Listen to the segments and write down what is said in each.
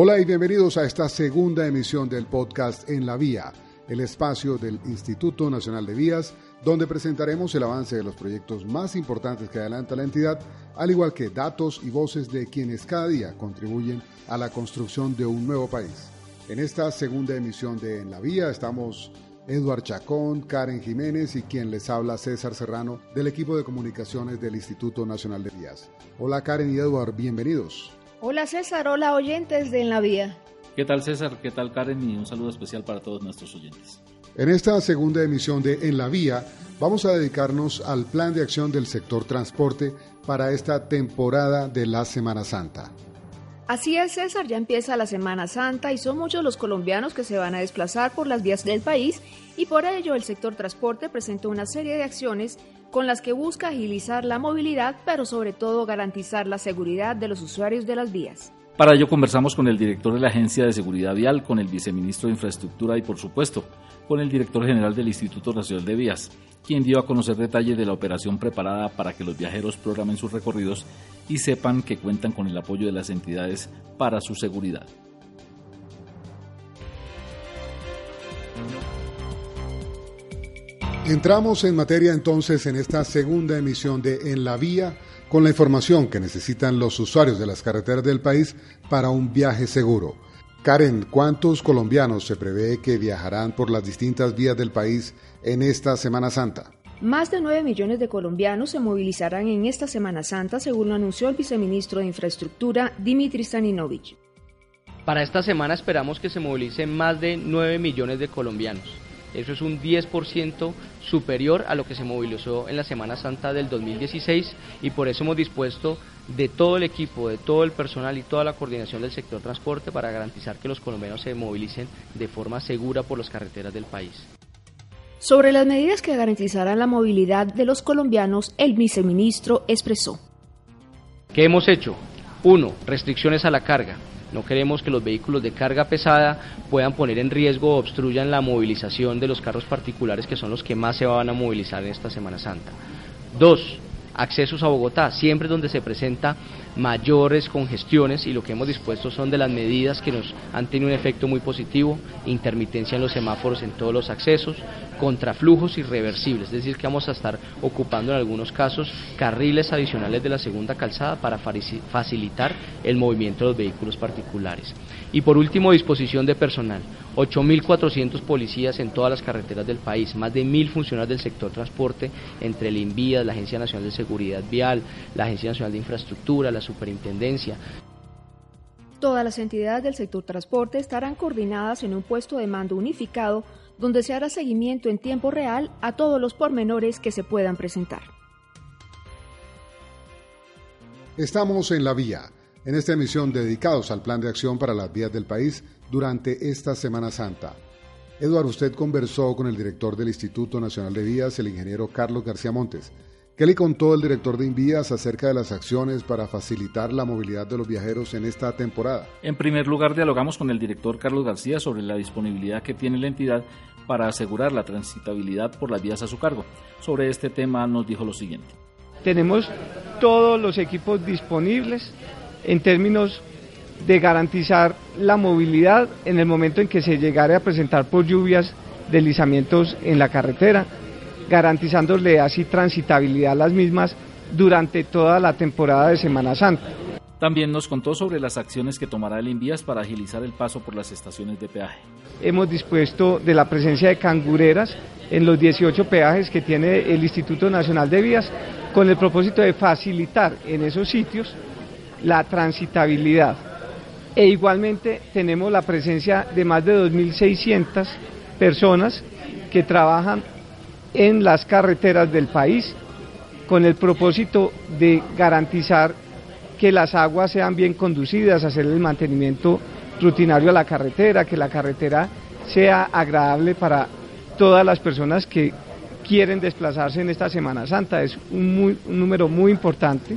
Hola y bienvenidos a esta segunda emisión del podcast En la Vía, el espacio del Instituto Nacional de Vías, donde presentaremos el avance de los proyectos más importantes que adelanta la entidad, al igual que datos y voces de quienes cada día contribuyen a la construcción de un nuevo país. En esta segunda emisión de En la Vía estamos Eduard Chacón, Karen Jiménez y quien les habla César Serrano del equipo de comunicaciones del Instituto Nacional de Vías. Hola Karen y Eduard, bienvenidos. Hola César, hola oyentes de En la Vía. ¿Qué tal César? ¿Qué tal Karen? Y un saludo especial para todos nuestros oyentes. En esta segunda emisión de En la Vía vamos a dedicarnos al plan de acción del sector transporte para esta temporada de la Semana Santa. Así es César, ya empieza la Semana Santa y son muchos los colombianos que se van a desplazar por las vías del país y por ello el sector transporte presenta una serie de acciones con las que busca agilizar la movilidad, pero sobre todo garantizar la seguridad de los usuarios de las vías. Para ello conversamos con el director de la Agencia de Seguridad Vial, con el viceministro de Infraestructura y por supuesto con el director general del Instituto Nacional de Vías, quien dio a conocer detalles de la operación preparada para que los viajeros programen sus recorridos y sepan que cuentan con el apoyo de las entidades para su seguridad. Entramos en materia entonces en esta segunda emisión de En la Vía con la información que necesitan los usuarios de las carreteras del país para un viaje seguro. Karen, ¿cuántos colombianos se prevé que viajarán por las distintas vías del país en esta Semana Santa? Más de 9 millones de colombianos se movilizarán en esta Semana Santa, según lo anunció el viceministro de Infraestructura, Dimitri Staninovich. Para esta semana esperamos que se movilicen más de 9 millones de colombianos. Eso es un 10% superior a lo que se movilizó en la Semana Santa del 2016 y por eso hemos dispuesto de todo el equipo, de todo el personal y toda la coordinación del sector transporte para garantizar que los colombianos se movilicen de forma segura por las carreteras del país. Sobre las medidas que garantizarán la movilidad de los colombianos, el viceministro expresó. ¿Qué hemos hecho? Uno, restricciones a la carga. No queremos que los vehículos de carga pesada puedan poner en riesgo o obstruyan la movilización de los carros particulares que son los que más se van a movilizar en esta Semana Santa. Dos, accesos a Bogotá, siempre donde se presenta mayores congestiones y lo que hemos dispuesto son de las medidas que nos han tenido un efecto muy positivo, intermitencia en los semáforos en todos los accesos, contraflujos irreversibles, es decir, que vamos a estar ocupando en algunos casos carriles adicionales de la segunda calzada para facilitar el movimiento de los vehículos particulares. Y por último, disposición de personal. 8.400 policías en todas las carreteras del país, más de 1.000 funcionarios del sector transporte, entre el INVIAS, la Agencia Nacional de Seguridad Vial, la Agencia Nacional de Infraestructura, la Superintendencia. Todas las entidades del sector transporte estarán coordinadas en un puesto de mando unificado donde se hará seguimiento en tiempo real a todos los pormenores que se puedan presentar. Estamos en la vía, en esta emisión dedicados al plan de acción para las vías del país durante esta Semana Santa. Eduardo, usted conversó con el director del Instituto Nacional de Vías, el ingeniero Carlos García Montes. ¿Qué le contó el director de Invías acerca de las acciones para facilitar la movilidad de los viajeros en esta temporada? En primer lugar, dialogamos con el director Carlos García sobre la disponibilidad que tiene la entidad para asegurar la transitabilidad por las vías a su cargo. Sobre este tema nos dijo lo siguiente. Tenemos todos los equipos disponibles en términos de garantizar la movilidad en el momento en que se llegare a presentar por lluvias deslizamientos en la carretera garantizándole así transitabilidad a las mismas durante toda la temporada de Semana Santa. También nos contó sobre las acciones que tomará el Invías para agilizar el paso por las estaciones de peaje. Hemos dispuesto de la presencia de cangureras en los 18 peajes que tiene el Instituto Nacional de Vías con el propósito de facilitar en esos sitios la transitabilidad. E igualmente tenemos la presencia de más de 2.600 personas que trabajan en las carreteras del país con el propósito de garantizar que las aguas sean bien conducidas, hacer el mantenimiento rutinario a la carretera, que la carretera sea agradable para todas las personas que quieren desplazarse en esta Semana Santa. Es un, número muy importante.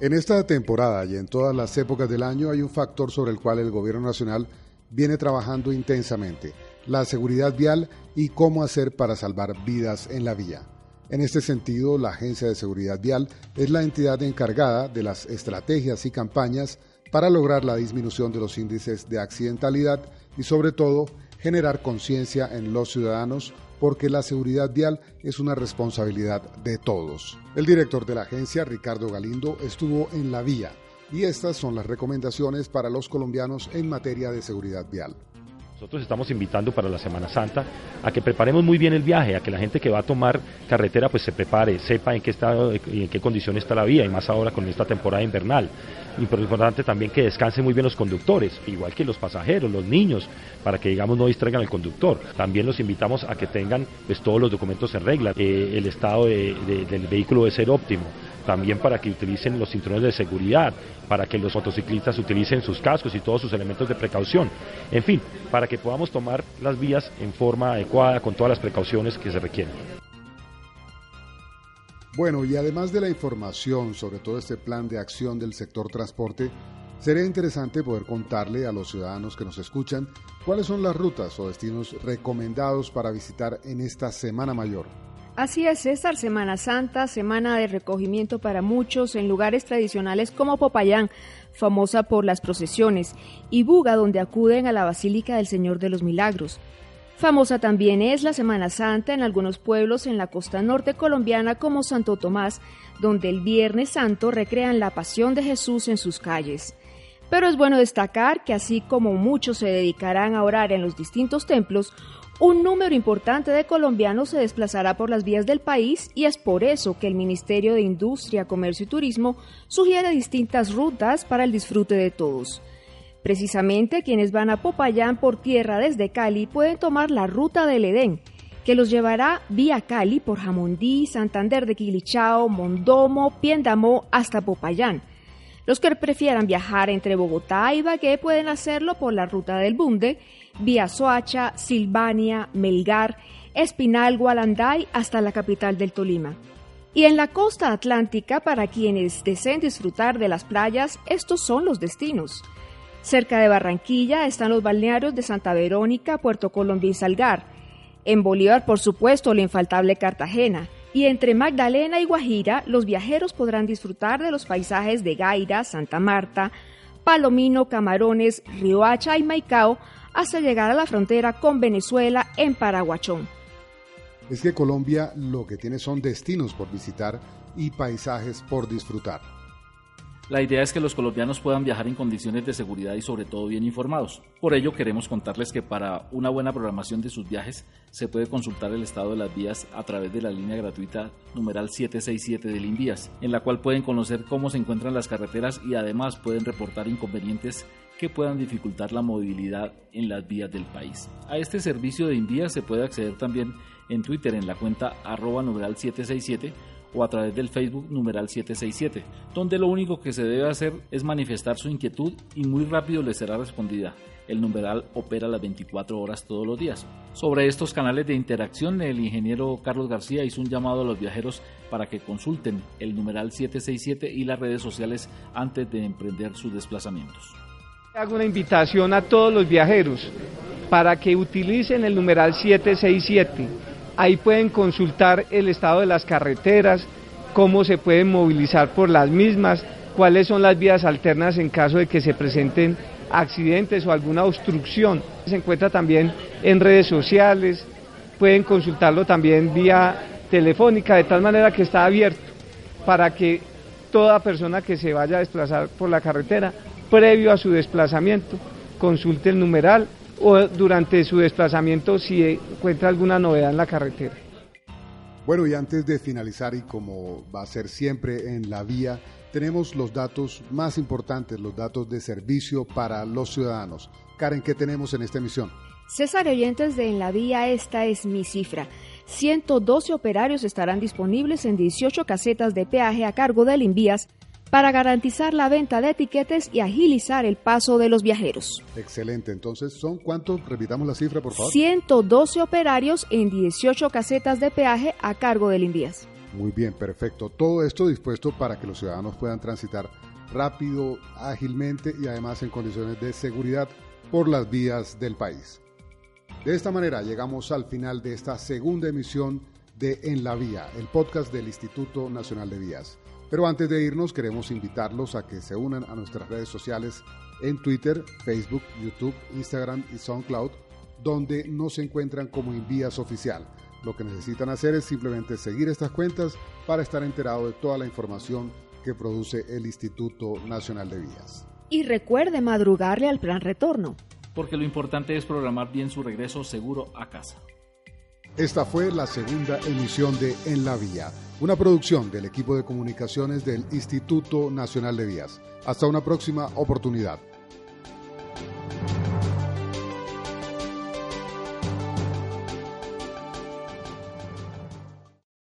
En esta temporada y en todas las épocas del año hay un factor sobre el cual el Gobierno Nacional viene trabajando intensamente, la seguridad vial y cómo hacer para salvar vidas en la vía. En este sentido, la Agencia de Seguridad Vial es la entidad encargada de las estrategias y campañas para lograr la disminución de los índices de accidentalidad y sobre todo generar conciencia en los ciudadanos porque la seguridad vial es una responsabilidad de todos. El director de la agencia, Ricardo Galindo, estuvo en la vía y estas son las recomendaciones para los colombianos en materia de seguridad vial. Nosotros estamos invitando para la Semana Santa a que preparemos muy bien el viaje, a que la gente que va a tomar carretera pues se prepare, sepa en qué estado y en qué condición está la vía, y más ahora con esta temporada invernal. Importante también que descansen muy bien los conductores, igual que los pasajeros, los niños, para que digamos no distraigan al conductor. También los invitamos a que tengan pues todos los documentos en regla, eh, el estado del vehículo debe ser óptimo también para que utilicen los cinturones de seguridad, para que los motociclistas utilicen sus cascos y todos sus elementos de precaución. En fin, para que podamos tomar las vías en forma adecuada con todas las precauciones que se requieren. Bueno, y además de la información sobre todo este plan de acción del sector transporte, sería interesante poder contarle a los ciudadanos que nos escuchan cuáles son las rutas o destinos recomendados para visitar en esta Semana Mayor. Así es, César, Semana Santa, semana de recogimiento para muchos en lugares tradicionales como Popayán, famosa por las procesiones, y Buga, donde acuden a la Basílica del Señor de los Milagros. Famosa también es la Semana Santa en algunos pueblos en la costa norte colombiana como Santo Tomás, donde el Viernes Santo recrean la pasión de Jesús en sus calles. Pero es bueno destacar que así como muchos se dedicarán a orar en los distintos templos, un número importante de colombianos se desplazará por las vías del país y es por eso que el Ministerio de Industria, Comercio y Turismo sugiere distintas rutas para el disfrute de todos. Precisamente quienes van a Popayán por tierra desde Cali pueden tomar la ruta del Edén, que los llevará vía Cali por Jamundí, Santander de Quilichao, Mondomo, Piendamó hasta Popayán. Los que prefieran viajar entre Bogotá y Ibagué pueden hacerlo por la ruta del Bunde vía Soacha, Silvania, Melgar, Espinal, Gualanday hasta la capital del Tolima. Y en la costa atlántica, para quienes deseen disfrutar de las playas, estos son los destinos. Cerca de Barranquilla están los balnearios de Santa Verónica, Puerto Colombia y Salgar. En Bolívar, por supuesto, la infaltable Cartagena. Y entre Magdalena y Guajira, los viajeros podrán disfrutar de los paisajes de Gaira, Santa Marta, Palomino, Camarones, Riohacha y Maicao, hasta llegar a la frontera con Venezuela en Paraguachón. Es que Colombia lo que tiene son destinos por visitar y paisajes por disfrutar. La idea es que los colombianos puedan viajar en condiciones de seguridad y sobre todo bien informados. Por ello queremos contarles que para una buena programación de sus viajes se puede consultar el estado de las vías a través de la línea gratuita numeral 767 del INVIAS, en la cual pueden conocer cómo se encuentran las carreteras y además pueden reportar inconvenientes que puedan dificultar la movilidad en las vías del país. A este servicio de INVIAS se puede acceder también en Twitter en la cuenta arroba numeral 767 o a través del Facebook numeral 767, donde lo único que se debe hacer es manifestar su inquietud y muy rápido le será respondida. El numeral opera las 24 horas todos los días. Sobre estos canales de interacción, el ingeniero Carlos García hizo un llamado a los viajeros para que consulten el numeral 767 y las redes sociales antes de emprender sus desplazamientos. Hago una invitación a todos los viajeros para que utilicen el numeral 767 Ahí pueden consultar el estado de las carreteras, cómo se pueden movilizar por las mismas, cuáles son las vías alternas en caso de que se presenten accidentes o alguna obstrucción. Se encuentra también en redes sociales, pueden consultarlo también vía telefónica, de tal manera que está abierto para que toda persona que se vaya a desplazar por la carretera, previo a su desplazamiento, consulte el numeral o durante su desplazamiento si encuentra alguna novedad en la carretera. Bueno, y antes de finalizar, y como va a ser siempre en la vía, tenemos los datos más importantes, los datos de servicio para los ciudadanos. Karen, ¿qué tenemos en esta emisión? César Oyentes de En la Vía, esta es mi cifra. 112 operarios estarán disponibles en 18 casetas de peaje a cargo del Invías para garantizar la venta de etiquetes y agilizar el paso de los viajeros. Excelente, entonces son cuántos, repitamos la cifra por favor. 112 operarios en 18 casetas de peaje a cargo del Invías. Muy bien, perfecto. Todo esto dispuesto para que los ciudadanos puedan transitar rápido, ágilmente y además en condiciones de seguridad por las vías del país. De esta manera llegamos al final de esta segunda emisión de En la Vía, el podcast del Instituto Nacional de Vías. Pero antes de irnos queremos invitarlos a que se unan a nuestras redes sociales en Twitter, Facebook, YouTube, Instagram y SoundCloud, donde nos encuentran como Envías Oficial. Lo que necesitan hacer es simplemente seguir estas cuentas para estar enterado de toda la información que produce el Instituto Nacional de Vías. Y recuerde madrugarle al plan retorno. Porque lo importante es programar bien su regreso seguro a casa. Esta fue la segunda emisión de En la Vía, una producción del equipo de comunicaciones del Instituto Nacional de Vías. Hasta una próxima oportunidad.